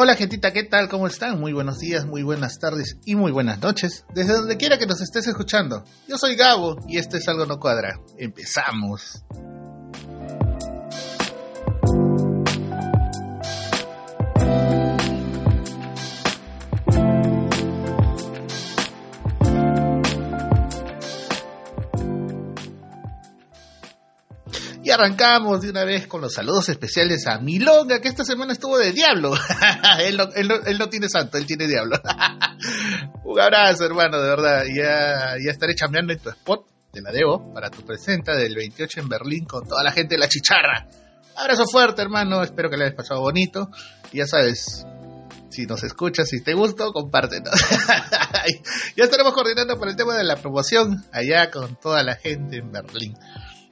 Hola gentita, ¿qué tal? ¿Cómo están? Muy buenos días, muy buenas tardes y muy buenas noches, desde donde quiera que nos estés escuchando. Yo soy Gabo y esto es Algo No Cuadra. Empezamos. Arrancamos de una vez con los saludos especiales a Milonga, que esta semana estuvo de diablo. él, no, tiene santo, él tiene diablo. Un abrazo, hermano, de verdad. Ya, ya estaré chambeando en tu spot, te la debo, para tu presenta del 28 en Berlín con toda la gente de la chicharra. Abrazo fuerte, hermano. Espero que le hayas pasado bonito. Y ya sabes, si nos escuchas, si te gustó, compártenos. ya estaremos coordinando por el tema de la promoción allá con toda la gente en Berlín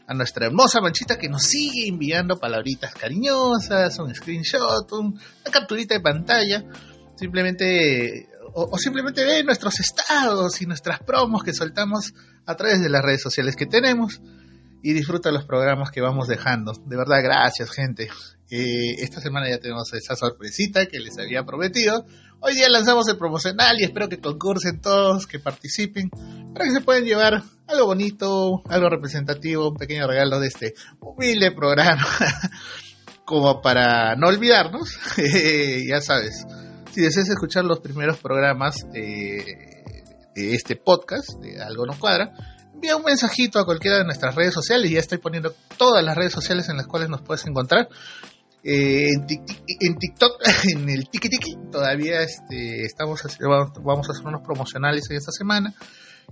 a nuestra hermosa manchita que nos sigue enviando palabritas cariñosas, un screenshot, un, una capturita de pantalla, simplemente o, o, simplemente ve nuestros estados y nuestras promos que soltamos a través de las redes sociales que tenemos y disfruta los programas que vamos dejando. De verdad, gracias gente. Eh, esta semana ya tenemos esa sorpresita que les había prometido. Hoy día lanzamos el promocional y espero que concursen todos, que participen, para que se puedan llevar algo bonito, algo representativo, un pequeño regalo de este humilde programa, como para no olvidarnos. ya sabes, si deseas escuchar los primeros programas eh, de este podcast, de Algo Nos Cuadra, envía un mensajito a cualquiera de nuestras redes sociales. Ya estoy poniendo todas las redes sociales en las cuales nos puedes encontrar. Eh, en, TikTok, en el Tiki Tiki, todavía este, estamos vamos a hacer unos promocionales esta semana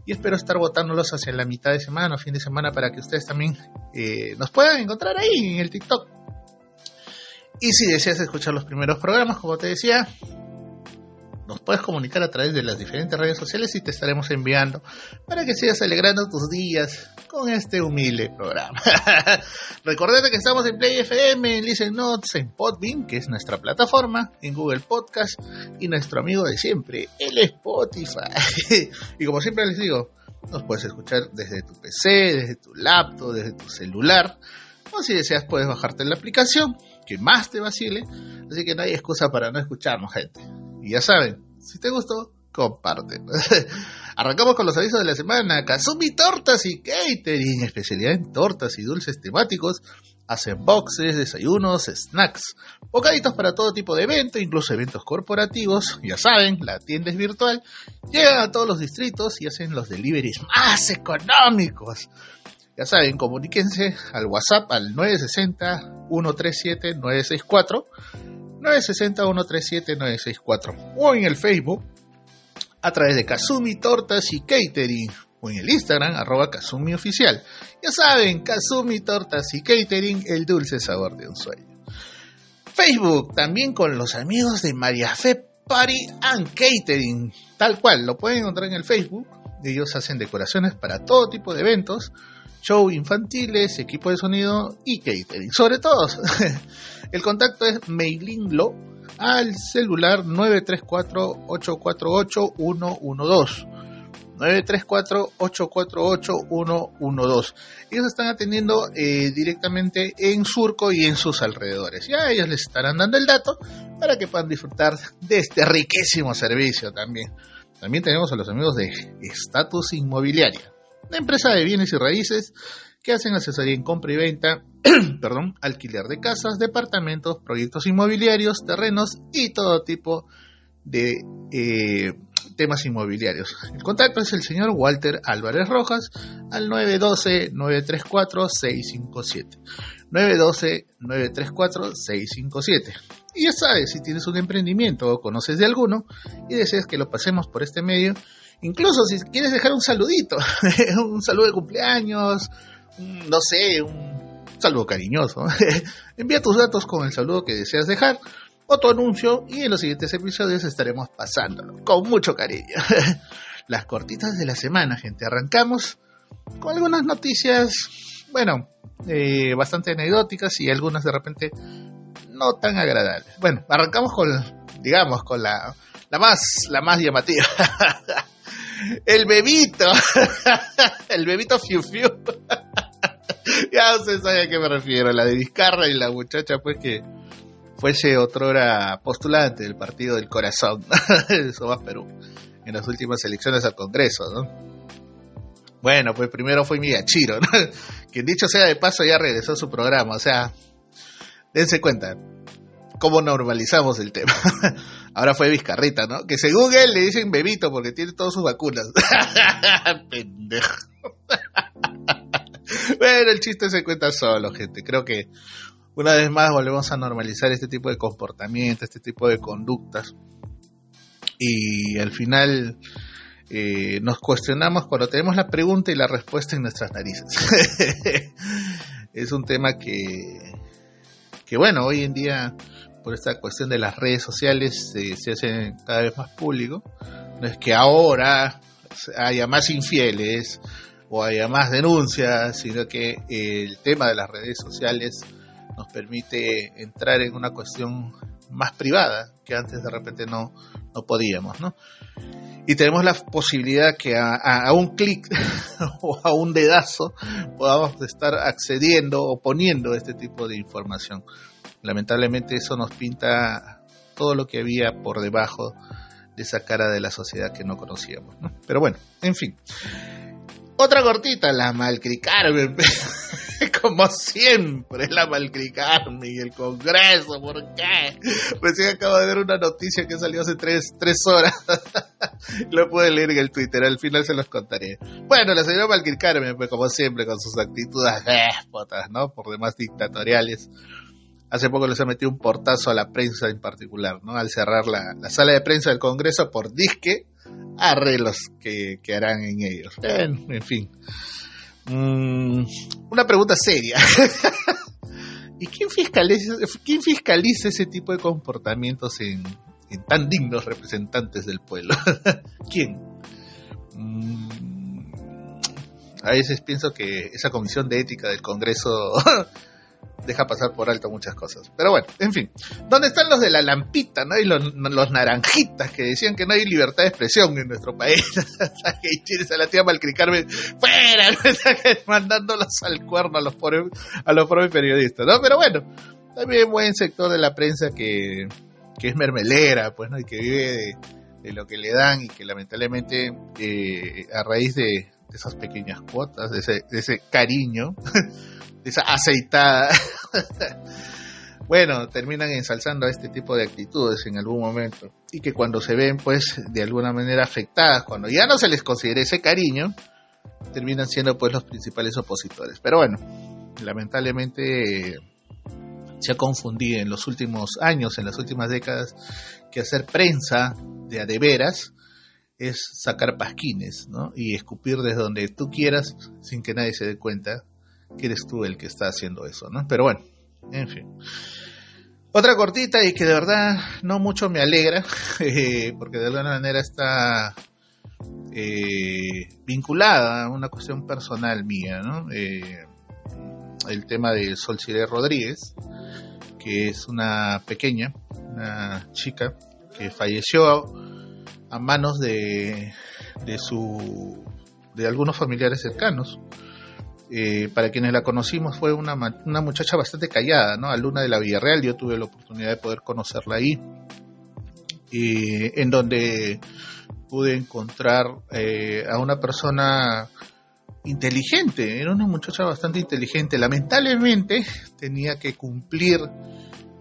y espero estar votándolos hacia la mitad de semana o fin de semana para que ustedes también eh, nos puedan encontrar ahí en el TikTok. Y si deseas escuchar los primeros programas, como te decía, nos puedes comunicar a través de las diferentes redes sociales y te estaremos enviando para que sigas alegrando tus días con este humilde programa. Recordate que estamos en Play FM, en Listen Notes, en Podbean, que es nuestra plataforma, en Google Podcast y nuestro amigo de siempre, el Spotify. y como siempre les digo, nos puedes escuchar desde tu PC, desde tu laptop, desde tu celular. O si deseas puedes bajarte la aplicación que más te vacile. Así que no hay excusa para no escucharnos, gente. Y ya saben, si te gustó, comparte. Arrancamos con los avisos de la semana. Kazumi Tortas y Catering, especialidad en tortas y dulces temáticos. Hacen boxes, desayunos, snacks, bocaditos para todo tipo de eventos, incluso eventos corporativos. Ya saben, la tienda es virtual. Llegan a todos los distritos y hacen los deliveries más económicos. Ya saben, comuníquense al WhatsApp al 960-137-964 960-137-964 o en el Facebook a través de Kazumi Tortas y Catering o en el Instagram arroba Kazumi Oficial. Ya saben, Kazumi Tortas y Catering, el dulce sabor de un sueño. Facebook también con los amigos de María Fe Party and Catering, tal cual, lo pueden encontrar en el Facebook. Ellos hacen decoraciones para todo tipo de eventos, show infantiles, equipo de sonido y catering. Sobre todo, el contacto es Mailinlo al celular 934-848-112. 934-848-112. Ellos están atendiendo eh, directamente en Surco y en sus alrededores. Ya ellos les estarán dando el dato para que puedan disfrutar de este riquísimo servicio también. También tenemos a los amigos de Status Inmobiliaria, una empresa de bienes y raíces que hacen asesoría en compra y venta, perdón, alquiler de casas, departamentos, proyectos inmobiliarios, terrenos y todo tipo de eh, temas inmobiliarios. El contacto es el señor Walter Álvarez Rojas al 912-934-657. 912-934-657. Y ya sabes, si tienes un emprendimiento o conoces de alguno y deseas que lo pasemos por este medio, incluso si quieres dejar un saludito, un saludo de cumpleaños, no sé, un saludo cariñoso, envía tus datos con el saludo que deseas dejar o tu anuncio y en los siguientes episodios estaremos pasándolo con mucho cariño. Las cortitas de la semana, gente. Arrancamos con algunas noticias, bueno, eh, bastante anecdóticas y algunas de repente no tan agradables. Bueno, arrancamos con, digamos, con la, la más, la más llamativa. El bebito, el bebito Fiu Fiu. ya ustedes saben a qué me refiero, la de Vizcarra y la muchacha, pues que fuese otrora postulante del Partido del Corazón, Somos Perú, en las últimas elecciones al Congreso, ¿no? Bueno, pues primero fue Miyachiro, ¿no? Quien dicho sea de paso ya regresó a su programa, o sea, dense cuenta cómo normalizamos el tema. Ahora fue Vizcarrita, ¿no? Que según él le dicen bebito porque tiene todas sus vacunas. Pendejo. bueno, el chiste se cuenta solo, gente. Creo que una vez más volvemos a normalizar este tipo de comportamiento, este tipo de conductas. Y al final eh, nos cuestionamos cuando tenemos la pregunta y la respuesta en nuestras narices. es un tema que, que, bueno, hoy en día, por esta cuestión de las redes sociales, se hace cada vez más público. No es que ahora haya más infieles o haya más denuncias, sino que el tema de las redes sociales nos permite entrar en una cuestión más privada que antes de repente no, no podíamos, ¿no? Y tenemos la posibilidad que a, un clic o a un dedazo podamos estar accediendo o poniendo este tipo de información. Lamentablemente eso nos pinta todo lo que había por debajo de esa cara de la sociedad que no conocíamos. ¿no? Pero bueno, en fin. Otra cortita, la malcricarme. Como siempre, la malcricarme y el Congreso. ¿Por qué? Recién acabo de ver una noticia que salió hace tres, tres horas. Lo pude leer en el Twitter, al final se los contaré. Bueno, la señora malcricarme, pues como siempre, con sus actitudes déspotas, ¿no? Por demás dictatoriales hace poco les ha metido un portazo a la prensa en particular, ¿no? Al cerrar la, la sala de prensa del Congreso por disque arreglos que, que harán en ellos. En, fin. Mm, una pregunta seria. ¿Y quién fiscaliza, ese tipo de comportamientos en, en tan dignos representantes del pueblo? ¿Quién? Mm, a veces pienso que esa comisión de ética del Congreso deja pasar por alto muchas cosas. Pero bueno, en fin. ¿Dónde están los de la lampita, no? Y los, naranjitas que decían que no hay libertad de expresión en nuestro país. a la tía malcricarme fuera, mandándolos al cuerno a los pobres, a los propios periodistas, ¿no? Pero bueno, también buen sector de la prensa que, que es mermelera, pues, ¿no? Y que vive de, lo que le dan y que lamentablemente eh, a raíz de, esas pequeñas cuotas, de ese, de ese cariño, esa aceitada. bueno, terminan ensalzando a este tipo de actitudes en algún momento. Y que cuando se ven, pues, de alguna manera afectadas, cuando ya no se les considera ese cariño, terminan siendo, pues, los principales opositores. Pero bueno, lamentablemente se ha confundido en los últimos años, en las últimas décadas, que hacer prensa de a de veras es sacar pasquines, ¿no? Y escupir desde donde tú quieras sin que nadie se dé cuenta que eres tú el que está haciendo eso, ¿no? Pero bueno, en fin. Otra cortita y que de verdad no mucho me alegra, eh, porque de alguna manera está eh, vinculada a una cuestión personal mía, ¿no? Eh, el tema de Sol Rodríguez, que es una pequeña, una chica que falleció a manos de, de su de algunos familiares cercanos. Eh, para quienes la conocimos fue una, una, muchacha bastante callada, ¿no? Alumna de la Villarreal, yo tuve la oportunidad de poder conocerla ahí, en donde pude encontrar eh, a una persona inteligente, era una muchacha bastante inteligente, lamentablemente tenía que cumplir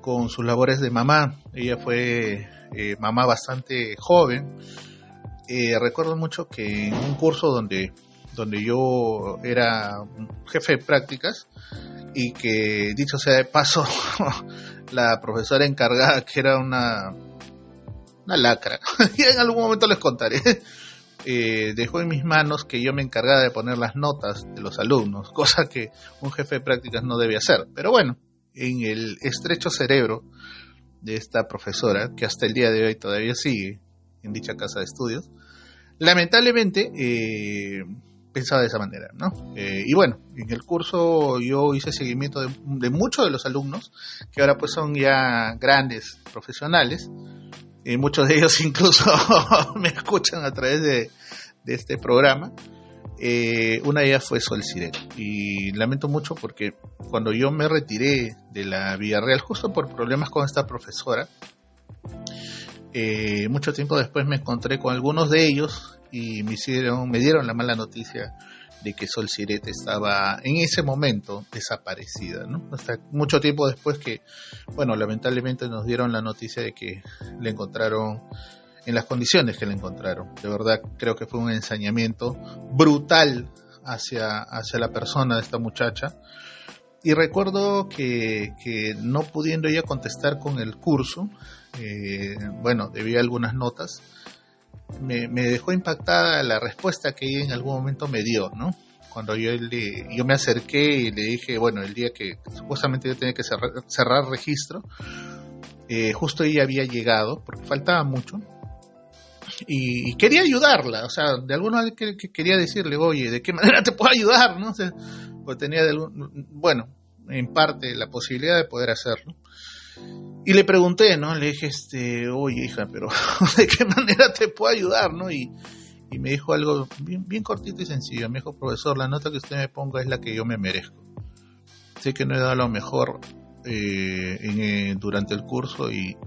con sus labores de mamá, ella fue eh, mamá bastante joven, recuerdo mucho que en un curso donde donde yo era jefe de prácticas y que dicho sea de paso la profesora encargada que era una una lacra y en algún momento les contaré eh, dejó en mis manos que yo me encargara de poner las notas de los alumnos cosa que un jefe de prácticas no debe hacer. Pero bueno en el estrecho cerebro de esta profesora que hasta el día de hoy todavía sigue en dicha casa de estudios lamentablemente eh, pensaba de esa manera, ¿no? Eh, y bueno, en el curso yo hice seguimiento de, muchos de los alumnos, que ahora pues son ya grandes profesionales, y muchos de ellos incluso me escuchan a través de, este programa, Eh, una de ellas fue Sol Siret. Y lamento mucho porque cuando yo me retiré de la Villarreal, justo por problemas con esta profesora, eh, mucho tiempo después me encontré con algunos de ellos y me hicieron, me dieron la mala noticia de que Sol Siret estaba en ese momento desaparecida, ¿no? Hasta mucho tiempo después que, bueno, lamentablemente nos dieron la noticia de que le encontraron en las condiciones que le encontraron. De verdad creo que fue un ensañamiento brutal hacia, hacia la persona de esta muchacha. Y recuerdo que, que no pudiendo ella contestar con el curso, eh, bueno, debía algunas notas, me, dejó impactada la respuesta que ella en algún momento me dio, ¿no? Cuando yo, le, yo me acerqué y le dije, bueno, el día que supuestamente yo tenía que cerrar, cerrar registro, eh, justo ella había llegado, porque faltaba mucho, y, quería ayudarla, o sea, de alguna manera que, quería decirle, oye, ¿de qué manera te puedo ayudar? ¿no? pues tenía, de, bueno, en parte la posibilidad de poder hacerlo. Y le pregunté, ¿no? Le dije, este, oye, hija, pero ¿de qué manera te puedo ayudar, no? Y, y me dijo algo bien, bien cortito y sencillo. Me dijo, profesor, la nota que usted me ponga es la que yo me merezco. Sé que no he dado lo mejor eh, eh, durante el curso y,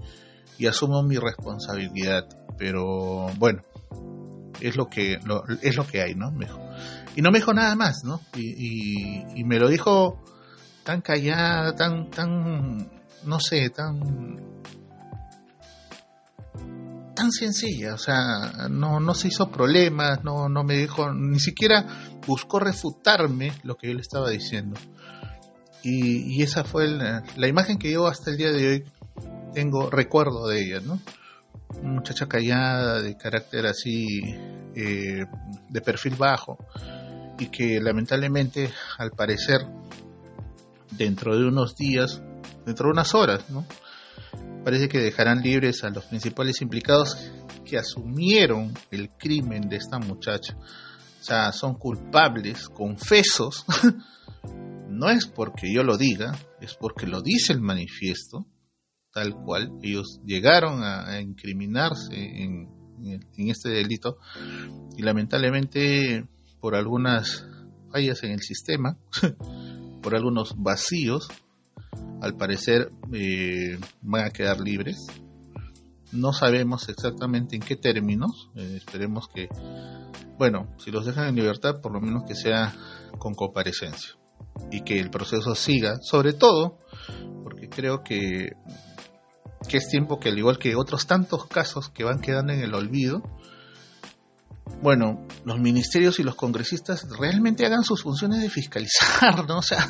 y, asumo mi responsabilidad, pero bueno, es lo que, es lo que hay, ¿no? Me dijo. Y no me dijo nada más, ¿no? Y, y, y me lo dijo tan callada, tan, tan no sé, tan tan sencilla, o sea, no, no se hizo problemas, no, no me dijo, ni siquiera buscó refutarme lo que yo le estaba diciendo. Y, esa fue la imagen que yo hasta el día de hoy tengo recuerdo de ella, ¿no? Muchacha callada, de carácter así, eh, de perfil bajo, y que lamentablemente, al parecer, dentro de unos días dentro de unas horas, ¿no? Parece que dejarán libres a los principales implicados que asumieron el crimen de esta muchacha. O sea, son culpables, confesos. no es porque yo lo diga, es porque lo dice el manifiesto, tal cual. Ellos llegaron a, incriminarse en, en este delito y lamentablemente por algunas fallas en el sistema, por algunos vacíos, al parecer eh, van a quedar libres. No sabemos exactamente en qué términos. Eh, esperemos que, bueno, si los dejan en libertad, por lo menos que sea con comparecencia y que el proceso siga, sobre todo porque creo que, que es tiempo que al igual que otros tantos casos que van quedando en el olvido, bueno, los ministerios y los congresistas realmente hagan sus funciones de fiscalizar, ¿no? O sea,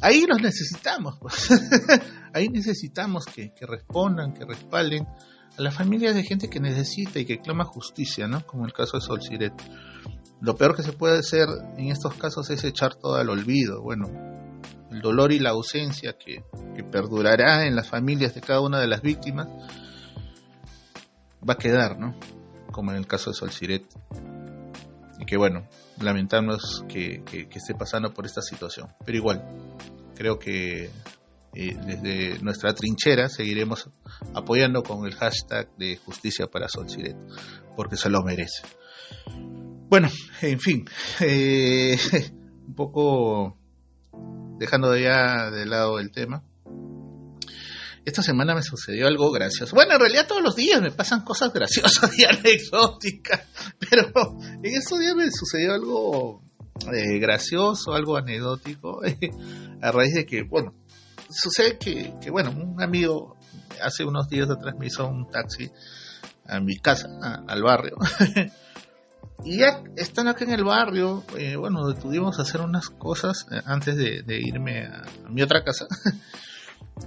ahí los necesitamos. Pues. ahí necesitamos que, respondan, que respalden a las familias de gente que necesita y que clama justicia, ¿no? Como el caso de Sol Siret. Lo peor que se puede hacer en estos casos es echar todo al olvido. Bueno, el dolor y la ausencia que, perdurará en las familias de cada una de las víctimas va a quedar, ¿no? Como en el caso de Sol Siret. Que bueno, lamentamos que, esté pasando por esta situación. Pero igual, creo que eh, desde nuestra trinchera seguiremos apoyando con el hashtag de justicia para Sol Siret, porque se lo merece. Bueno, en fin, eh, un poco dejando ya de lado el tema esta semana me sucedió algo gracioso. Bueno, en realidad todos los días me pasan cosas graciosas y anecdóticas, pero en estos días me sucedió algo eh, gracioso, algo anecdótico, a raíz de que, bueno, sucede que, bueno, un amigo hace unos días atrás me hizo un taxi a mi casa, al barrio. y ya están acá en el barrio, eh, bueno, tuvimos hacer unas cosas eh, antes de, irme a, mi otra casa.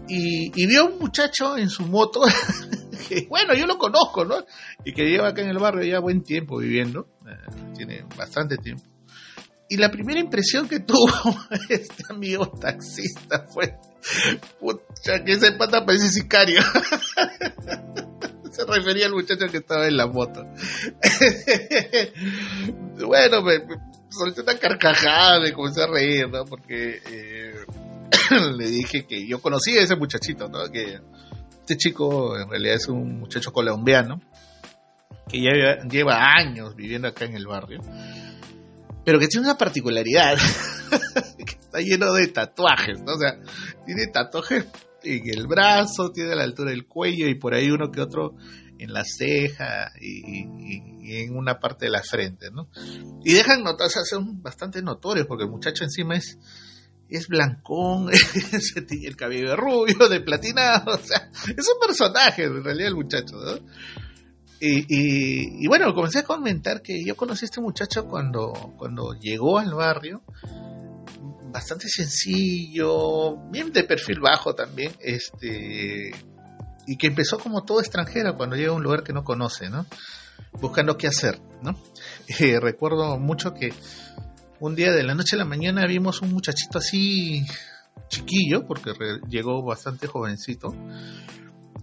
Y, vio a un muchacho en su moto, que bueno, yo lo conozco, ¿no? Y que lleva acá en el barrio ya buen tiempo viviendo, eh, tiene bastante tiempo. Y la primera impresión que tuvo este amigo taxista fue, pucha, que ese pata parece sicario. Se refería al muchacho que estaba en la moto. bueno, me, solté una carcajada, me comencé a reír, ¿no? Porque... Eh, le dije que yo conocía a ese muchachito, ¿no? Que este chico en realidad es un muchacho colombiano que ya lleva años viviendo acá en el barrio. pero que tiene una particularidad, que está lleno de tatuajes, ¿no? O sea, tiene tatuajes en el brazo, tiene a la altura del cuello y por ahí uno que otro en la ceja y, en una parte de la frente, ¿no? Y dejan notar, o sea, son bastante notorios porque el muchacho encima es es blancón, se el cabello rubio, de platinado, o sea, es un personaje en realidad el muchacho, ¿no? Y, bueno, comencé a comentar que yo conocí a este muchacho cuando, cuando llegó al barrio, bastante sencillo, bien de perfil bajo también, este, y que empezó como todo extranjero cuando llega a un lugar que no conoce, ¿no? Buscando qué hacer, ¿no? Eh, recuerdo mucho que un día de la noche a la mañana vimos un muchachito así chiquillo, porque llegó bastante jovencito,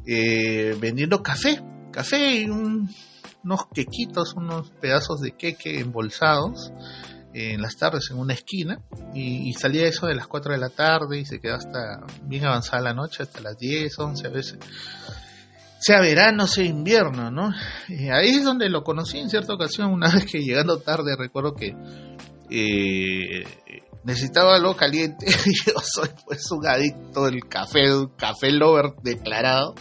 eh, vendiendo café, café y unos quequitos, unos pedazos de queque embolsados en las tardes en una esquina y, salía eso de las 4 de la tarde y se quedó hasta bien avanzada la noche, hasta las 10, 11 a veces. Sea verano, sea invierno, ¿no? Y ahí es donde lo conocí en cierta ocasión, una vez que llegando tarde recuerdo que eh, necesitaba algo caliente. Yo soy pues un adicto del café, un café lover declarado.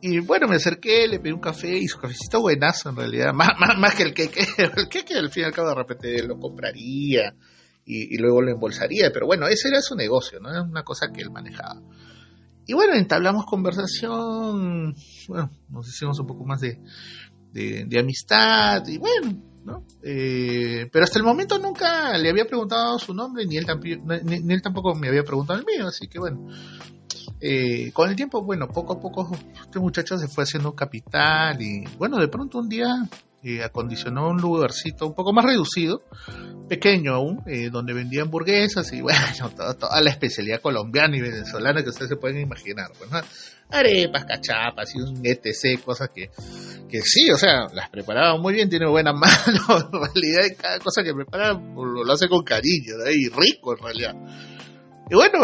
Y bueno, me acerqué, le pedí un café y su cafecito buenazo en realidad, más, más, que el que, el que al fin y al cabo de repente lo compraría y, luego lo embolsaría, pero bueno, ese era su negocio, ¿no? Era una cosa que él manejaba. Y bueno, entablamos conversación, bueno, nos hicimos un poco más de, de amistad y bueno, eh, pero hasta el momento nunca le había preguntado su nombre, ni él, ni, él tampoco me había preguntado el mío, así que bueno. Eh, con el tiempo, bueno, poco a poco este muchacho se fue haciendo capital y bueno, de pronto un día eh, acondicionó un lugarcito un poco más reducido, pequeño aún, eh, donde vendía hamburguesas y bueno, toda, la especialidad colombiana y venezolana que ustedes se pueden imaginar. Pues, Arepas, cachapas y un etc, cosas que, que sí, o sea, las preparaba muy bien, tiene buena mano, en realidad cada cosa que prepara lo, hace con cariño, y rico en realidad. Y bueno,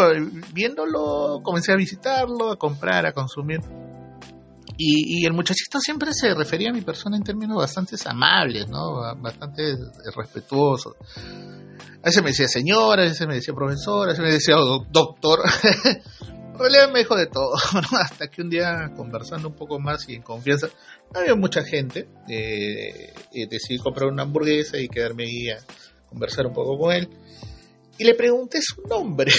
viéndolo, comencé a visitarlo, a comprar, a consumir. Y, el muchachito siempre se refería a mi persona en términos bastante amables, ¿no? Bastante respetuosos. A veces me decía señora, a veces me decía profesor, a veces me decía doctor. realidad me dijo de todo, hasta que un día conversando un poco más y en confianza, había mucha gente, eh, decidí comprar una hamburguesa y quedarme ahí a conversar un poco con él. Y le pregunté su nombre.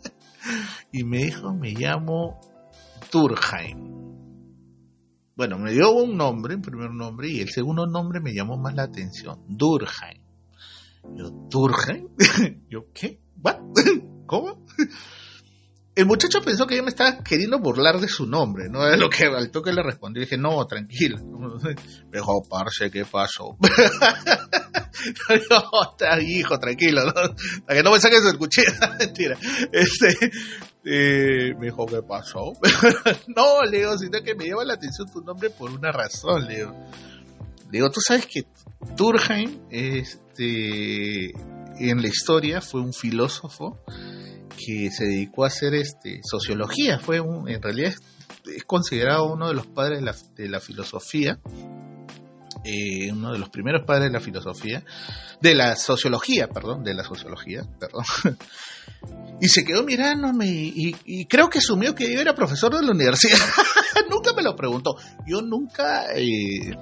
y me dijo, me llamo Turheim bueno, me dio un nombre, un primer nombre, y el segundo nombre me llamó más la atención, Durkheim. Yo, ¿Durkheim? Yo, ¿qué? ¿Cómo? El muchacho pensó que yo me estaba queriendo burlar de su nombre, ¿no? Es lo que al toque le respondí. Dije, no, tranquilo. Me dijo, parce, ¿qué pasó? no, hijo, tranquilo, ¿no? Para que no me saques el cuchillo. Mentira. Este, eh, me dijo, ¿qué pasó? no, Leo, sino que me llama la atención tu nombre por una razón, Leo. Leo, tú sabes que Turkheim, este, en la historia fue un filósofo que se dedicó a hacer este, sociología. Fue un, en realidad es, considerado uno de los padres de la, de la filosofía eh, uno de los primeros padres de la filosofía, de la sociología, perdón, de la sociología, perdón. y se quedó mirándome y, creo que asumió que yo era profesor de la universidad. nunca me lo preguntó. Yo nunca eh,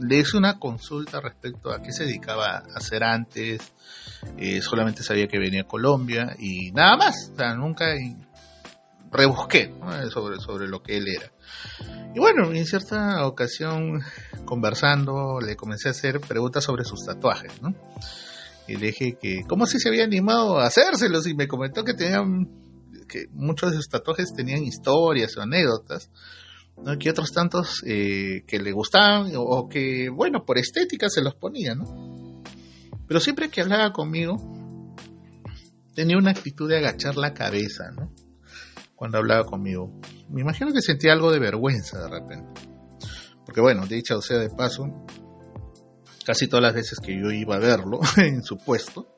le hice una consulta respecto a qué se dedicaba a hacer antes. Eh, solamente sabía que venía a Colombia y nada más. O sea, nunca rebusqué sobre, sobre lo que él era. Y bueno, en cierta ocasión, conversando, le comencé a hacer preguntas sobre sus tatuajes, ¿no? Y le dije que, ¿cómo si se había animado a hacérselos? Y me comentó que tenían, que muchos de sus tatuajes tenían historias o anécdotas, ¿no? Que otros tantos eh, que le gustaban o, que, bueno, por estética se los ponía, ¿no? Pero siempre que hablaba conmigo, tenía una actitud de agachar la cabeza, ¿no? cuando hablaba conmigo. Me imagino que sentía algo de vergüenza de repente. Porque bueno, dicha o sea de paso, casi todas las veces que yo iba a verlo en su puesto,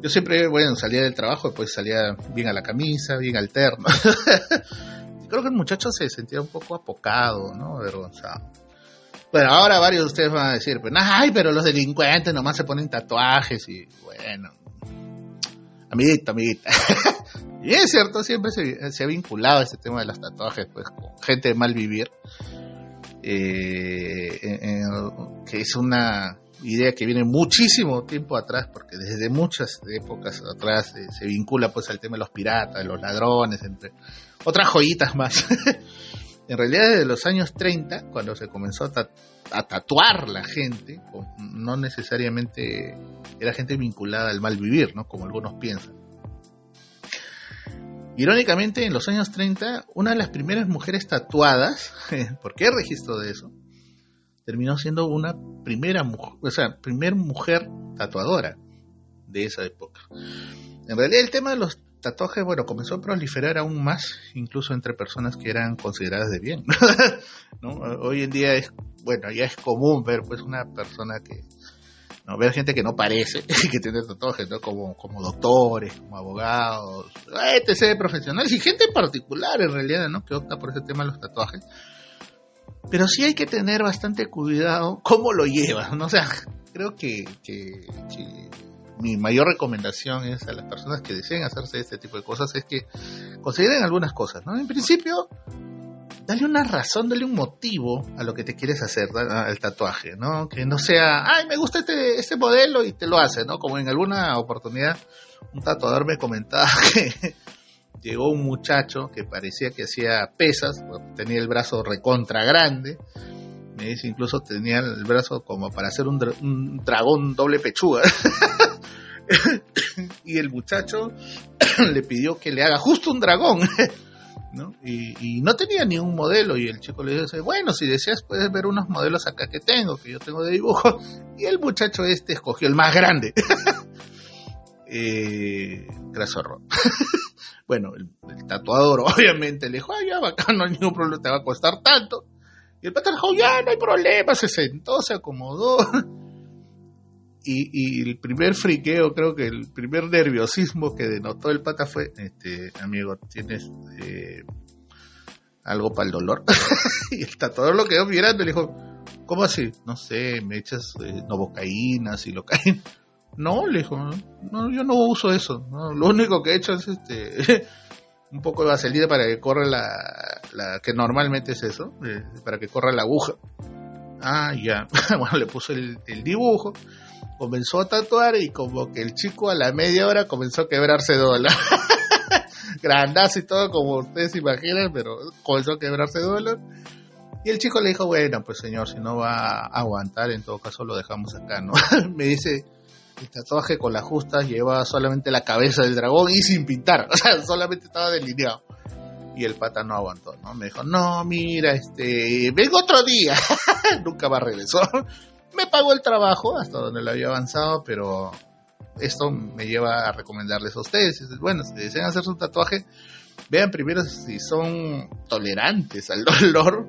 yo siempre, bueno, salía del trabajo, después salía bien a la camisa, bien alterno. Creo que el muchacho se sentía un poco apocado, ¿no? Avergonzado. Bueno, ahora varios de ustedes van a decir, pues, ay, pero los delincuentes nomás se ponen tatuajes y bueno, amiguita, amiguita. y es cierto, siempre se, ha vinculado este tema de los tatuajes, pues, con gente de mal vivir, eh, que es una idea que viene muchísimo tiempo atrás, porque desde muchas épocas atrás eh, se vincula pues al tema de los piratas, de los ladrones, entre otras joyitas más. en realidad desde los años 30, cuando se comenzó a, tatuar la gente, no necesariamente era gente vinculada al mal vivir, ¿no? Como algunos piensan. Irónicamente, en los años 30, una de las primeras mujeres tatuadas, ¿por qué registro de eso? Terminó siendo una primera mujer, o sea, primer mujer tatuadora de esa época. En realidad el tema de los tatuaje, bueno, comenzó a proliferar aún más, incluso entre personas que eran consideradas de bien. ¿no? Hoy en día es, bueno, ya es común ver pues una persona que, no, ver gente que no parece que tiene tatuajes, ¿no? Como, como doctores, como abogados, etc. profesionales y gente particular en realidad, ¿no? Que opta por ese tema de los tatuajes. Pero sí hay que tener bastante cuidado cómo lo llevas, ¿no? O sea, creo que, que mi mayor recomendación es a las personas que deseen hacerse este tipo de cosas es que consideren algunas cosas, ¿no? En principio, dale una razón, dale un motivo a lo que te quieres hacer, al tatuaje, ¿no? Que no sea, ay, me gusta este, este modelo y te lo hace, ¿no? Como en alguna oportunidad un tatuador me comentaba que llegó un muchacho que parecía que hacía pesas, tenía el brazo recontra grande, me dice incluso tenía el brazo como para hacer un dragón doble pechuga. y el muchacho le pidió que le haga justo un dragón. ¿no? Y, no tenía ni un modelo y el chico le dice, bueno, si deseas puedes ver unos modelos acá que tengo, que yo tengo de dibujo. Y el muchacho este escogió el más grande. eh, bueno, el, tatuador obviamente le dijo, ah, ya bacán, no hay ningún problema, te va a costar tanto. Y el pata dijo, ya, no hay problema, se sentó, se acomodó. Y, el primer friqueo, creo que el primer nerviosismo que denotó el pata fue, este, amigo, tienes eh, algo para el dolor. y el tatuador lo quedó mirando le dijo, ¿cómo así? No sé, me echas eh, novocaína, silocaína. No, le dijo, no, yo no uso eso. Lo único que he hecho es este un poco de vaselina para que corra la, que normalmente es eso, eh, para que corra la aguja. Ah, ya. bueno, le puso el dibujo comenzó a tatuar y como que el chico a la media hora comenzó a quebrarse dólar. Grandazo y todo como ustedes imaginan, pero comenzó a quebrarse dólar. Y el chico le dijo, bueno, pues señor, si no va a aguantar, en todo caso lo dejamos acá, ¿no? Me dice, el tatuaje con la justa lleva solamente la cabeza del dragón y sin pintar, o sea, solamente estaba delineado. Y el pata no aguantó, ¿no? Me dijo, no, mira, este, vengo otro día. Nunca más regresó me pagó el trabajo hasta donde lo había avanzado, pero esto me lleva a recomendarles a ustedes. Bueno, si desean hacer su tatuaje, vean primero si son tolerantes al dolor.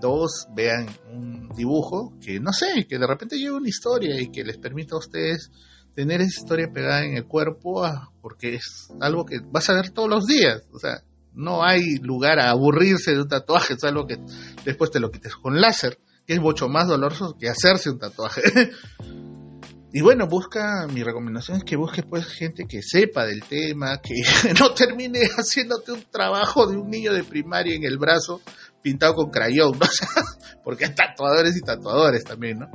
Dos, vean un dibujo que no sé, que de repente lleve una historia y que les permita a ustedes tener esa historia pegada en el cuerpo, ah, porque es algo que vas a ver todos los días. O sea, no hay lugar a aburrirse de un tatuaje, es algo que después te lo quites con láser que es mucho más doloroso que hacerse un tatuaje. y bueno, busca, mi recomendación es que busques pues gente que sepa del tema, que no termine haciéndote un trabajo de un niño de primaria en el brazo pintado con crayón, ¿no? porque hay tatuadores y tatuadores también, ¿no?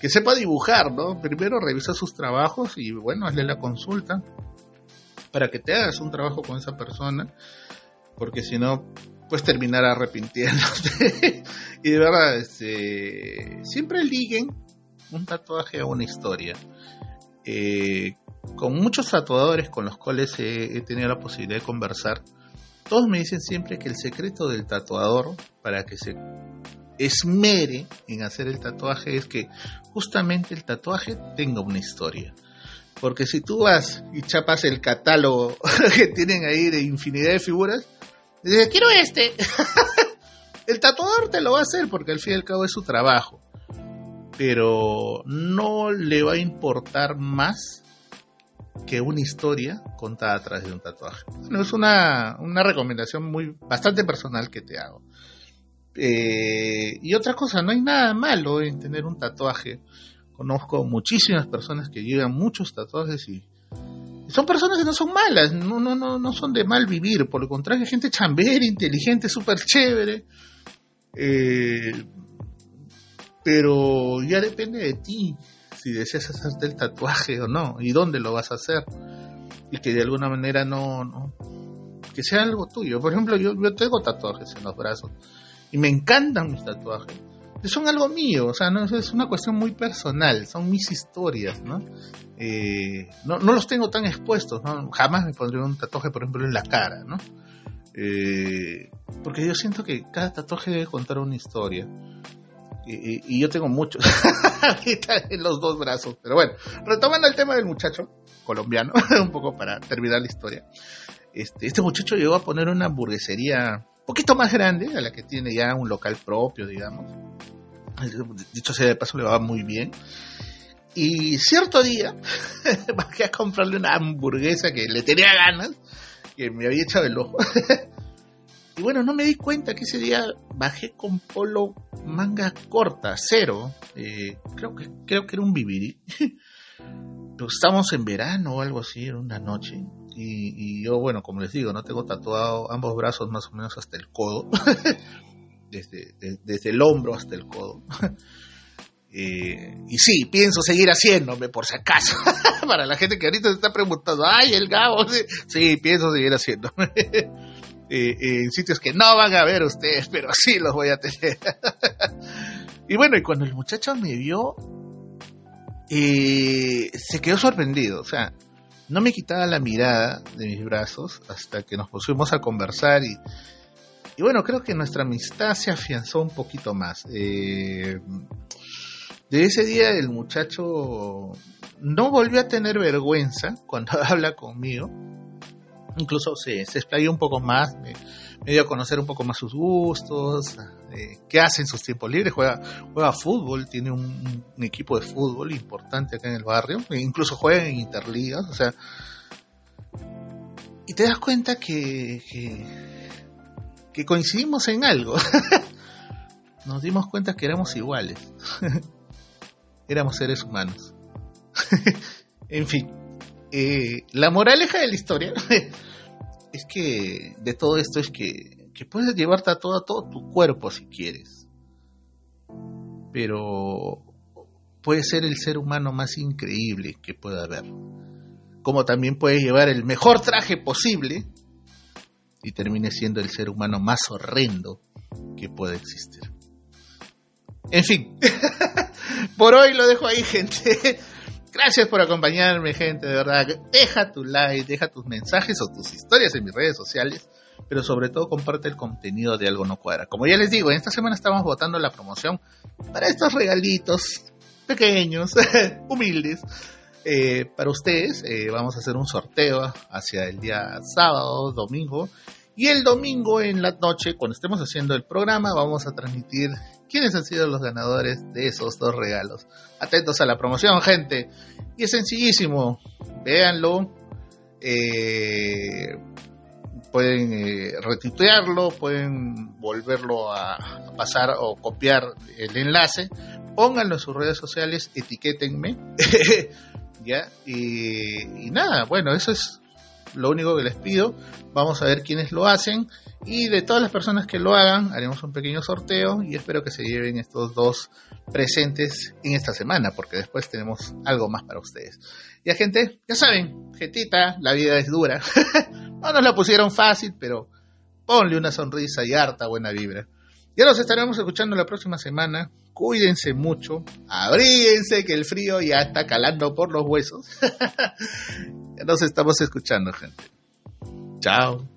Que sepa dibujar, ¿no? Primero revisa sus trabajos y bueno, hazle la consulta para que te hagas un trabajo con esa persona, porque si no, pues terminar arrepintiéndose. y de verdad, este, siempre liguen un tatuaje a una historia. Eh, con muchos tatuadores con los cuales he, tenido la posibilidad de conversar, todos me dicen siempre que el secreto del tatuador para que se esmere en hacer el tatuaje es que justamente el tatuaje tenga una historia. Porque si tú vas y chapas el catálogo que tienen ahí de infinidad de figuras, Dice, quiero este. el tatuador te lo va a hacer porque al fin y al cabo es su trabajo. Pero no le va a importar más que una historia contada a través de un tatuaje. Bueno, es una, una recomendación muy bastante personal que te hago. Eh, y otra cosa, no hay nada malo en tener un tatuaje. Conozco muchísimas personas que llevan muchos tatuajes y son personas que no son malas, no, no, no, no son de mal vivir, por lo contrario, gente chambera, inteligente, súper chévere. Eh, pero ya depende de ti si deseas hacerte el tatuaje o no, y dónde lo vas a hacer. Y que de alguna manera no, no que sea algo tuyo. Por ejemplo, yo, yo tengo tatuajes en los brazos y me encantan mis tatuajes. Son algo mío, o sea, no es una cuestión muy personal, son mis historias, ¿no? Eh, no, no, los tengo tan expuestos, ¿no? Jamás me pondría un tatuaje, por ejemplo, en la cara, ¿no? Eh, porque yo siento que cada tatuaje debe contar una historia. Y, y yo tengo muchos en los dos brazos. Pero bueno, retomando el tema del muchacho colombiano, un poco para terminar la historia. Este, este muchacho llegó a poner una hamburguesería un poquito más grande, a la que tiene ya un local propio, digamos. Dicho sea de paso, le va muy bien. Y cierto día, bajé a comprarle una hamburguesa que le tenía ganas, que me había echado el ojo. y bueno, no me di cuenta que ese día bajé con polo manga corta, cero. Eh, creo, que, creo que era un vivirí. Pero estábamos en verano o algo así, era una noche. Y, yo, bueno, como les digo, no tengo tatuado ambos brazos más o menos hasta el codo. Desde, desde el hombro hasta el codo. Eh, y sí, pienso seguir haciéndome por si acaso. Para la gente que ahorita se está preguntando, ay, el Gabo. Sí, pienso seguir haciéndome. Eh, en sitios que no van a ver ustedes, pero sí los voy a tener. y bueno, y cuando el muchacho me vio, eh, se quedó sorprendido. O sea, no me quitaba la mirada de mis brazos hasta que nos pusimos a conversar y, y bueno, creo que nuestra amistad se afianzó un poquito más. Eh, de ese día el muchacho no volvió a tener vergüenza cuando habla conmigo. Incluso se, se explayó un poco más, me, dio a conocer un poco más sus gustos, eh, qué hace en sus tiempos libres, juega, juega fútbol, tiene un, equipo de fútbol importante acá en el barrio, e incluso juega en interligas, o sea, y te das cuenta que, que, que coincidimos en algo. Nos dimos cuenta que éramos iguales. éramos seres humanos. en fin, eh, la moraleja de la historia es que de todo esto es que, que puedes llevarte a todo, todo tu cuerpo si quieres. Pero puede ser el ser humano más increíble que pueda haber. Como también puedes llevar el mejor traje posible y termine siendo el ser humano más horrendo que pueda existir. En fin, por hoy lo dejo ahí, gente. Gracias por acompañarme, gente, de verdad. Deja tu like, deja tus mensajes o tus historias en mis redes sociales, pero sobre todo comparte el contenido de Algo No Cuadra. Como ya les digo, en esta semana estamos votando la promoción para estos regalitos pequeños, humildes. Eh, para ustedes eh, vamos a hacer un sorteo hacia el día sábado, domingo, y el domingo en la noche, cuando estemos haciendo el programa, vamos a transmitir quiénes han sido los ganadores de esos dos regalos. Atentos a la promoción, gente. Y es sencillísimo. Véanlo. Eh, pueden eh, retituarlo, pueden volverlo a, pasar o copiar el enlace. Pónganlo en sus redes sociales, etiquétenme. ¿Ya? y nada, bueno, eso es lo único que les pido, vamos a ver quiénes lo hacen y de todas las personas que lo hagan haremos un pequeño sorteo y espero que se lleven estos dos presentes en esta semana porque después tenemos algo más para ustedes. Ya gente, ya saben, gentita, la vida es dura. no nos la pusieron fácil, pero ponle una sonrisa y harta buena vibra. Ya nos estaremos escuchando la próxima semana. Cuídense mucho, abríense que el frío ya está calando por los huesos. nos estamos escuchando, gente. Chao.